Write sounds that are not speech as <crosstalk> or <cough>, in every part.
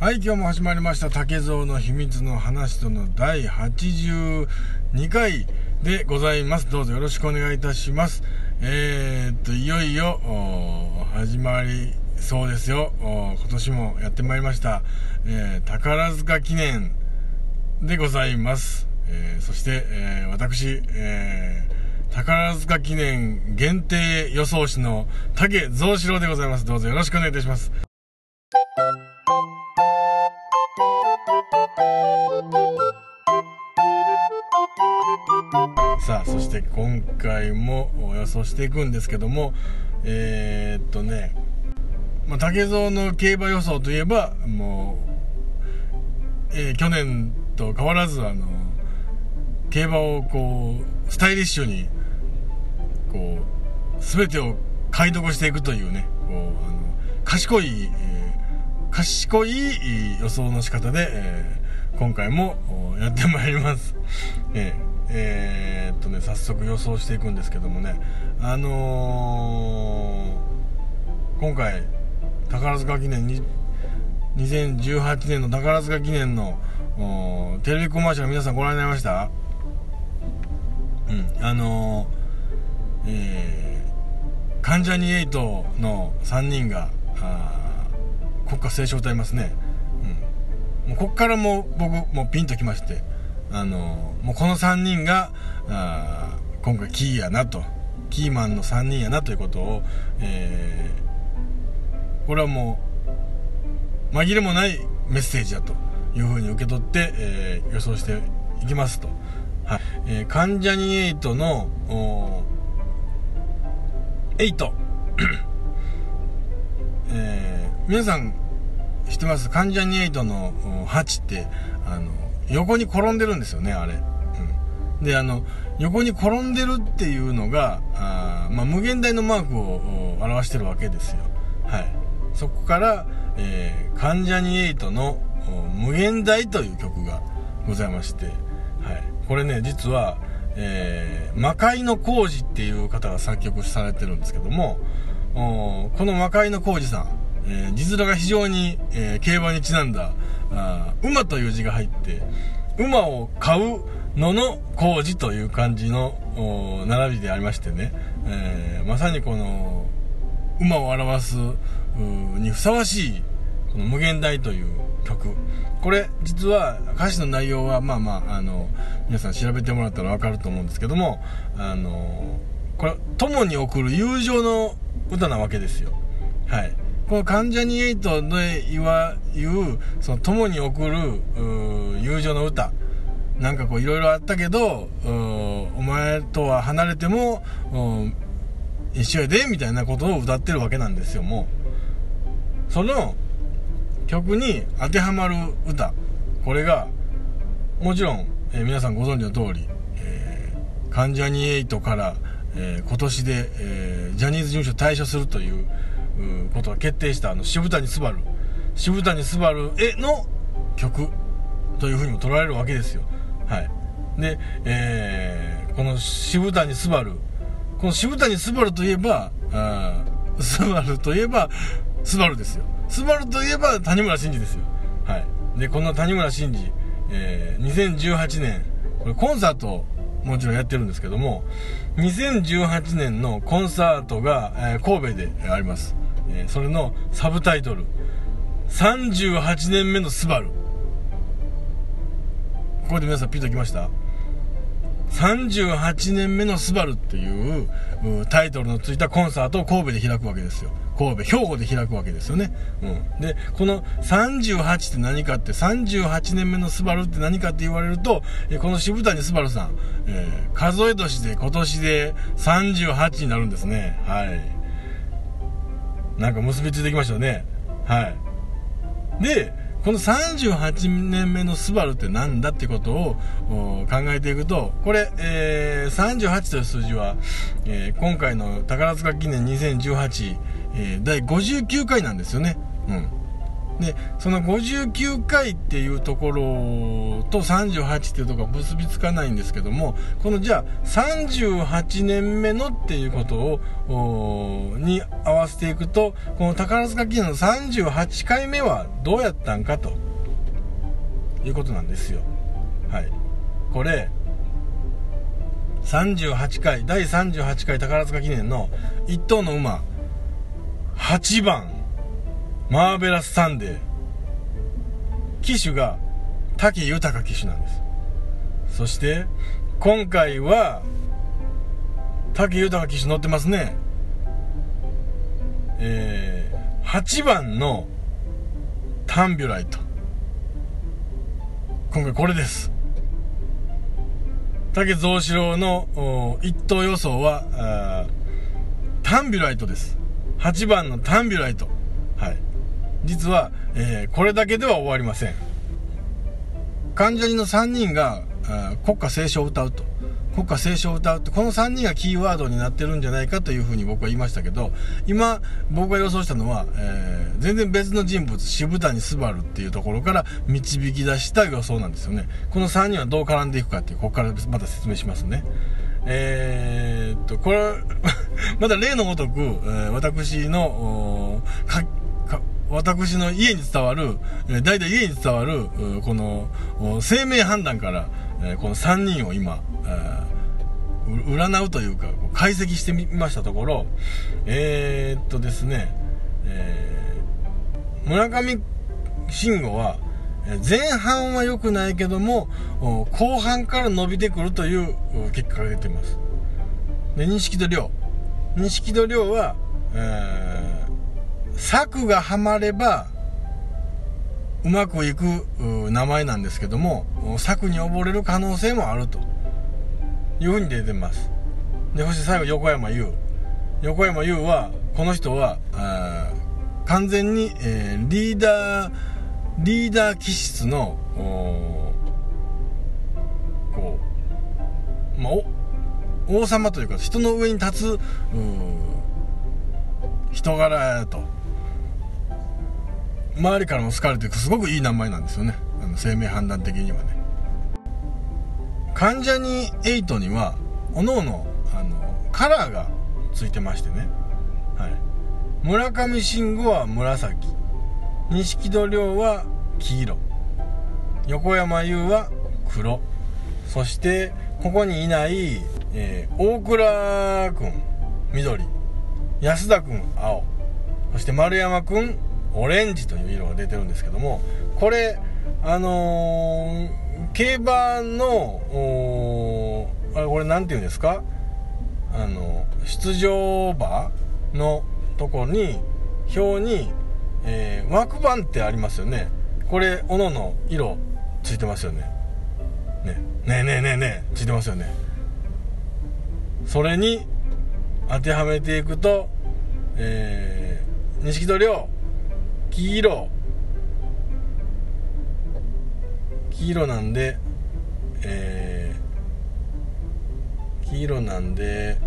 はい、今日も始まりました竹蔵の秘密の話との第82回でございます。どうぞよろしくお願いいたします。えー、っと、いよいよ、始まりそうですよ。今年もやってまいりました。えー宝塚記念でございます。えーそして、え私、え宝塚記念限定予想士の竹蔵四郎でございます。どうぞよろしくお願いいたします。さあそして今回も予想していくんですけどもえー、っとね、まあ、竹蔵の競馬予想といえばもう、えー去年と変わらずあの競馬をこうスタイリッシュにこう全てを解読していくというねこうあの賢い、えー賢い予想の仕方で、えー今回もやってまいります。えーえーっとね早速予想していくんですけどもね。あのー今回宝塚記念に2018年の宝塚記念のテレビコマーシャル皆さんご覧になりました？うんあのーえー関ジャニ∞の3人が国歌斉唱歌いますね、うん、もうこっからも僕もうピンときまして。あのもうこの3人があ今回キーやなとキーマンの3人やなということを、えーこれはもう紛れもないメッセージだというふうに受け取って、えー予想していきますと。はい。えー関ジャニ∞の、おー8。えー皆さん知ってます？関ジャニ∞の8って、あの、横に転んでるんですよね、あれ。うん。で、あの、横に転んでるっていうのが、あまあ、無限大のマークを表してるわけですよ。はい。そこから、えー、関ジャニ∞の無限大という曲がございまして、はい。これね、実は、えー、魔界の工事っていう方が作曲されてるんですけども、この魔界の工事さん、えー字面が非常に、えー競馬にちなんだ、あ馬という字が入って、馬を買うのの工事という感じの並びでありましてね、えーまさにこの、馬を表すにふさわしいこの無限大という曲。これ実は歌詞の内容はまあまああの皆さん調べてもらったら分かると思うんですけどもあのこれ友に送る友情の歌なわけですよ。はい。この関ジャニ∞で言わ言うその友に送る友情の歌。なんかこういろいろあったけどお前とは離れても一緒やでみたいなことを歌ってるわけなんですよもう。その曲に当てはまる歌。これがもちろん、えー皆さんご存知の通り、えー関ジャニ∞から、えー今年で、えージャニーズ事務所退所するということが決定したあの渋谷昴渋谷昴への曲というふうにも捉えるわけですよはいで、えーこの渋谷昴この渋谷スバルといえば、あースバルといえば、スバルですよ。スバルといえば谷村新司ですよ。はい。で、この谷村新司、えー2018年、これコンサートもちろんやってるんですけども、2018年のコンサートが、えー神戸であります。えそれのサブタイトル、38年目のスバル。ここで皆さんピンときました？38年目のスバルっていうタイトルのついたコンサートを神戸で開くわけですよ。神戸、兵庫で開くわけですよね。うん。で、この38って何かって、38年目のスバルって何かって言われると、この渋谷スバルさん、えー数え年で今年で38になるんですね。はい。なんか結びついてきましたね。はい。で、この38年目のスバルって何だってことを考えていくと、これ、えー38という数字は、えー今回の宝塚記念2018、えー第59回なんですよね。うん。でその59回っていうところと38っていうところは結びつかないんですけどもこのじゃあ38年目のっていうことをに合わせていくとこの宝塚記念の38回目はどうやったんかということなんですよ。はい。これ38回第38回宝塚記念の1頭の馬8番。マーベラスサンデー。騎手が滝豊騎手なんです。そして今回は滝豊騎手乗ってますね。えー、8番のタンビュライト。今回これです。竹蔵四郎の一等予想はタンビュライトです。8番のタンビュライト。実は、えー、これだけでは終わりません。関ジャニの3人が国歌斉唱を歌うと。国歌斉唱を歌うってこの3人がキーワードになってるんじゃないかというふうに僕は言いましたけど今僕が予想したのは、えー、全然別の人物渋谷昴っていうところから導き出した予想なんですよね。この3人はどう絡んでいくかっていうここからまた説明しますね。えー、っとこれ <laughs> まだ例のごとく、えー、私の私の家に伝わる、え代々家に伝わる、この、生命判断から、えこの3人を今、え占うというか、解析してみましたところ、えー、っとですね、えー、村上慎吾は、前半は良くないけども、後半から伸びてくるという結果が出ています。で、錦戸亮。錦戸亮は、えー、策がはまれば、うまくいく名前なんですけども、策に溺れる可能性もあるというふうに出てます。で、そして最後、横山優。横山優は、この人は、完全に、えー、リーダー、リーダー気質の、こう、まあ、王様というか、人の上に立つ、人柄やと。周りからも好かれていく、すごくいい名前なんですよね。あの生命判断的にはね。関ジャニ∞には、おのおの、あの、カラーがついてましてね。はい。村上信五は紫。錦戸亮は黄色。横山優は黒。そして、ここにいない、えー、大倉君、緑。安田君、青。そして丸山君、オレンジという色が出てるんですけども、これ、あのー競馬の、あれ、これなんて言うんですか？あの、出場馬のとこに、表に、えー、枠番ってありますよね。これ、おのの色ついてますよね。ね。ねえねえねえねえ、ついてますよね。それに当てはめていくと、えー、錦戸亮、黄色、黄色なんでえー、黄色なんで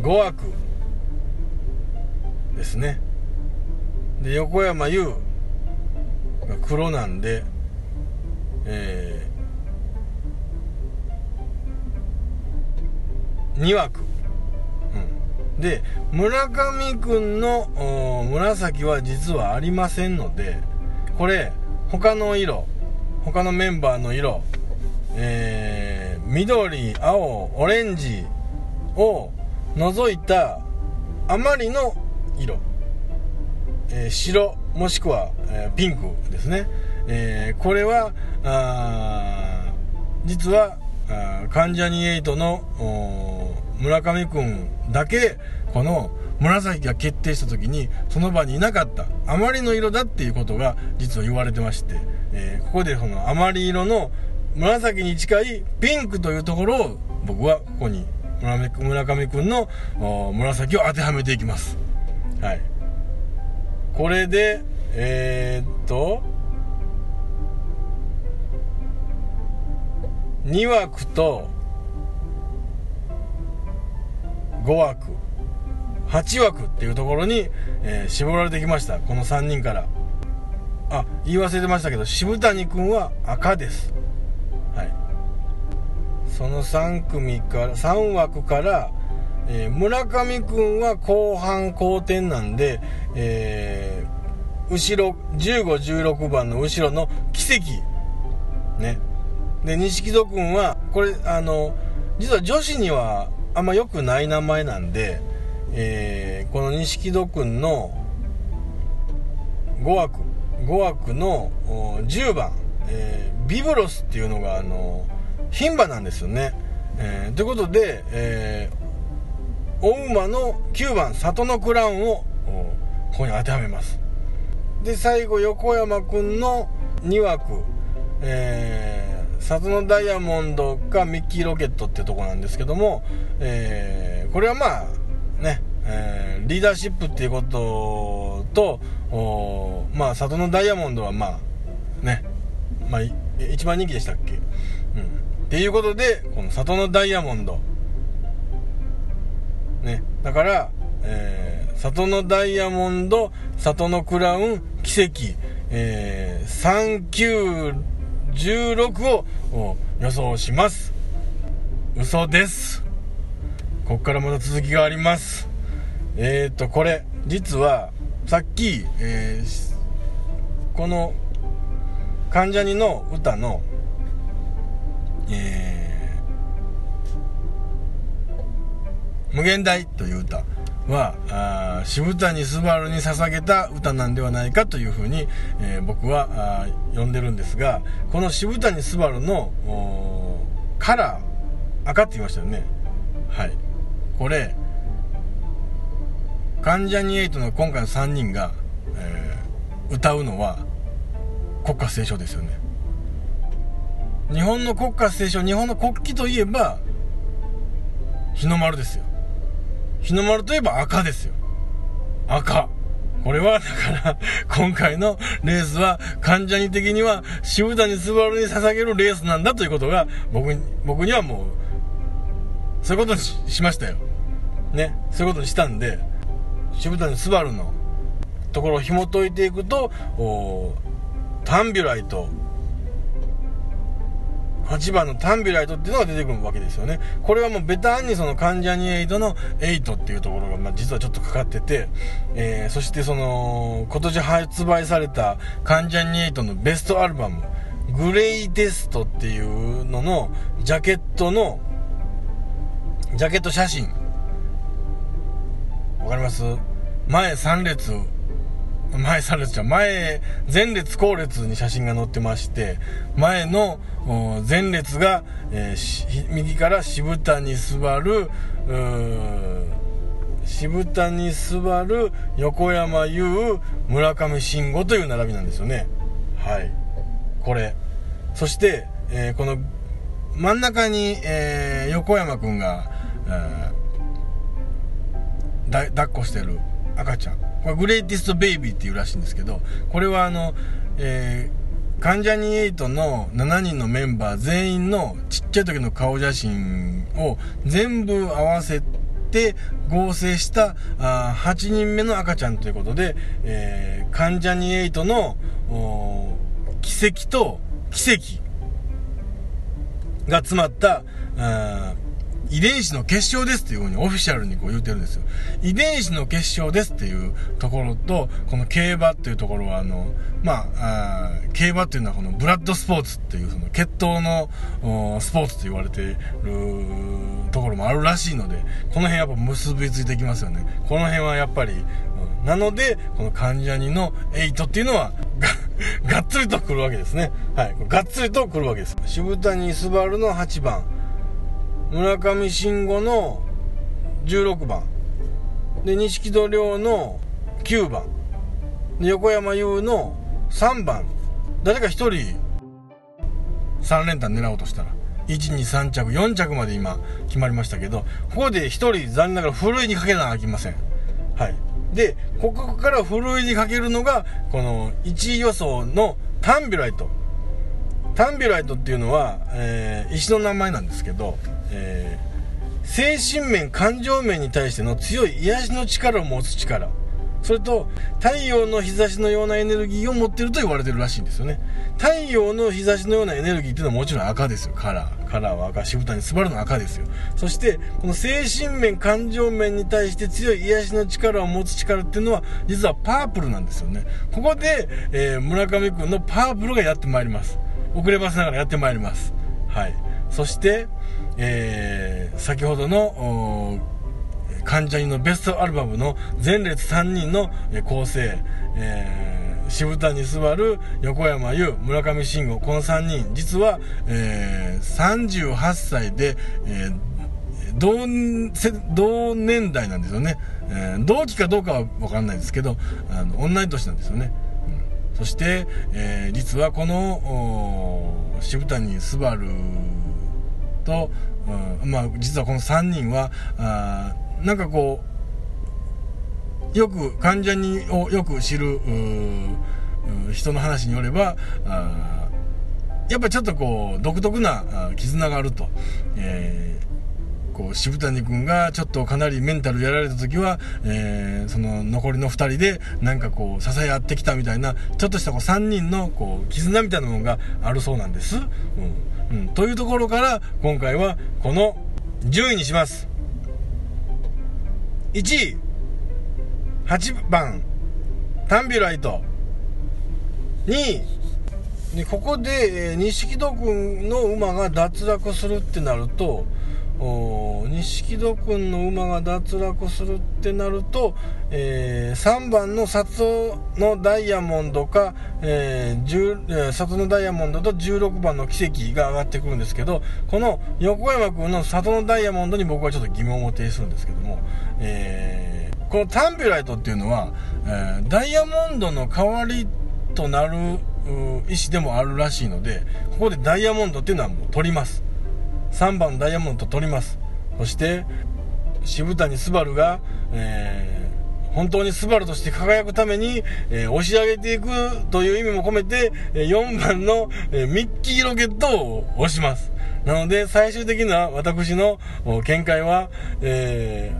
5枠。ですね。で横山優が黒なんでえー、2枠。で村上君の紫は実はありませんのでこれ他の色他のメンバーの色えー、緑青オレンジを除いたあまりの色、えー、白もしくは、えー、ピンクですね、え、これは実は関ジャニ∞の村上君だけこの紫が決定した時にその場にいなかった。あまりの色だっていうことが実は言われてまして、えー、ここでそのあまり色の紫に近いピンクというところを僕はここに村上君の紫を当てはめていきます。はい。これでえー、っと2枠と5枠8枠っていうところに、えー、絞られてきましたこの3人からあ言い忘れてましたけど渋谷君は赤ですはいその3組から3枠からえー、村上君は後半後転なんで、えー、後ろ、15、16番の後ろの奇跡。ね。で、錦戸君は、これ、あの、実は女子にはあんま良くない名前なんで、えー、この錦戸君の5枠、5枠の10番、えー、ビブロスっていうのが、あの、牝馬なんですよね。えー、ということで、えー、大馬の9番里のクラウンをここに当てはめますで最後横山君の2枠えー、里のダイヤモンドかミッキーロケットってとこなんですけども、えー、これはまあね、えー、リーダーシップっていうこととまあ里のダイヤモンドはまあねまあ一番人気でしたっけ？うん。っていうことでこの里のダイヤモンド。ね、だから、えー、里のダイヤモンド、里のクラウン、奇跡、えー、16を予想します。嘘です。こっからまた続きがあります。えっ、ー、と、これ、実は、さっき、えー、この、関ジャニの歌の、えー無限大という歌は、あ渋谷昴に捧げた歌なんではないかというふうに、えー、僕は呼んでるんですが、この渋谷昴のカラー、赤って言いましたよね。はい。これ、関ジャニ∞の今回の3人が、えー、歌うのは国歌斉唱ですよね。日本の国歌斉唱、日本の国旗といえば、日の丸ですよ。日の丸といえば赤ですよ。赤。これは、だから、今回のレースは、患者に的には、渋谷昴に捧げるレースなんだということが、僕に、僕にはもう、そういうことにしましたよ。ね。そういうことにしたんで、渋谷昴のところを紐解いていくと、タンビュライト、8番のタンビライトっていうのが出てくるわけですよね。これはもうベタンにその関ジャニ8の8っていうところが、まあ、実はちょっとかかってて、えー、そしてその、今年発売された関ジャニ8のベストアルバム、グレイテストっていうののジャケットの、ジャケット写真。わかります？前3列前3列じゃ前、前列後列に写真が載ってまして、前の前列が、えー、右から渋谷昴、渋谷昴、横山優、村上信五という並びなんですよね。はい。これ。そして、えー、この真ん中に、えー、横山くんが、抱っこしてる赤ちゃん。これグレイティストベイビーっていうらしいんですけど、これはあの、えー、関ジャニ∞の7人のメンバー全員のちっちゃい時の顔写真を全部合わせて合成したあ8人目の赤ちゃんということで、えー、関ジャニ∞の奇跡と奇跡が詰まった遺伝子の結晶ですっていうふうにオフィシャルにこう言うてるんですよ。遺伝子の結晶ですっていうところと、この競馬っていうところは、あの、まあ、あ競馬っていうのはこのブラッドスポーツっていうその血統のスポーツと言われてるところもあるらしいので、この辺やっぱ結びついてきますよね。この辺はやっぱり、うん、なので、この関ジャニの8っていうのは、が、っつりと来るわけですね。はい。がっつりと来るわけです。渋谷昴の8番。村上信五の16番。で錦戸亮の9番。で横山優の3番。誰か1人3連単狙おうとしたら。123着4着まで今決まりましたけどここで1人残念ながらふるいにかけなあきません。はい。でここからふるいにかけるのがこの1位予想のタンビュライト。タンビュライトっていうのは、えー、石の名前なんですけど、え精神面感情面に対しての強い癒しの力を持つ力。それと太陽の日差しのようなエネルギーを持ってると言われてるらしいんですよね。太陽の日差しのようなエネルギーっていうのはもちろん赤ですよ。カラーカラーは赤。渋谷スバルの赤ですよ。そしてこの精神面感情面に対して強い癒しの力を持つ力っていうのは実はパープルなんですよね。ここで、えー、村上君のパープルがやってまいります。遅ればせながらやってまいります。はい。そして、えー、先ほどの関ジャニのベストアルバムの前列3人の構成、えー、渋谷昴、横山優、村上信五、この3人、実は、えー、38歳で、えー同同年代なんですよね、えー、同期かどうかは分かんないですけどあの同い年なんですよね、そして、えー、実はこの渋谷昴と、うん、まあ実はこの3人はあなんかこうよく患者にをよく知る人の話によればあやっぱちょっとこう独特な絆があると、えー、こう渋谷君がちょっとかなりメンタルやられた時は、えー、その残りの2人でなんかこう支え合ってきたみたいなちょっとしたこう3人のこう絆みたいなものがあるそうなんです、うん。うん、というところから今回はこの1位にします。1位。8番。タンビュライト。2位。でここで錦戸君の馬が脱落するってなると錦戸君の馬が脱落するってなると、えー、3番の里のダイヤモンドか、えー、里のダイヤモンドと16番の奇跡が上がってくるんですけどこの横山君の里のダイヤモンドに僕はちょっと疑問を呈するんですけども、えー、このタンビュライトっていうのは、えー、ダイヤモンドの代わりとなる石でもあるらしいのでここでダイヤモンドっていうのはもう取ります。3番ダイヤモンドと取りますそして渋谷昴が、えー、本当にスバルとして輝くために、えー、押し上げていくという意味も込めて、4番の、えー、ミッキーロケットを押します。なので、最終的な私の見解は、え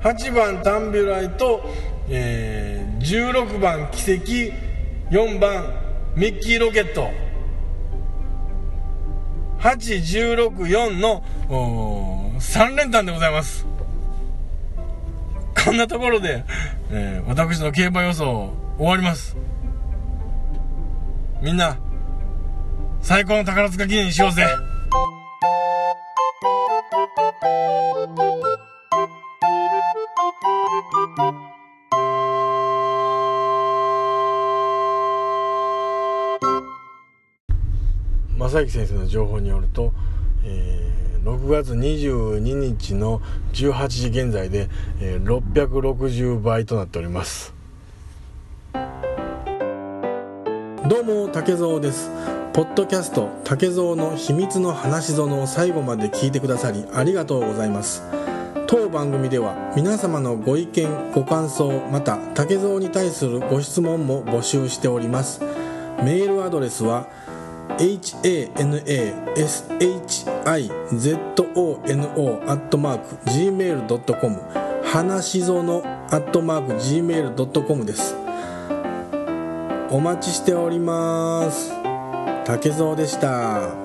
ー、8番タンビュライと、えー、16番奇跡、4番ミッキーロケット。8164の3連単でございます。こんなところで、えー、私の競馬予想終わります。みんな最高の宝塚記念にしようぜ。正行先生の情報によると、えー、6月22日の18時現在で、えー、660倍となっております。どうも竹蔵です。ポッドキャスト竹蔵の秘密の話園を最後まで聞いてくださりありがとうございます。当番組では皆様のご意見ご感想また竹蔵に対するご質問も募集しております。メールアドレスは「hanashizono アットマーク gmail.com 花しぞのアットマーク gmail.com です。お待ちしております。竹蔵でした。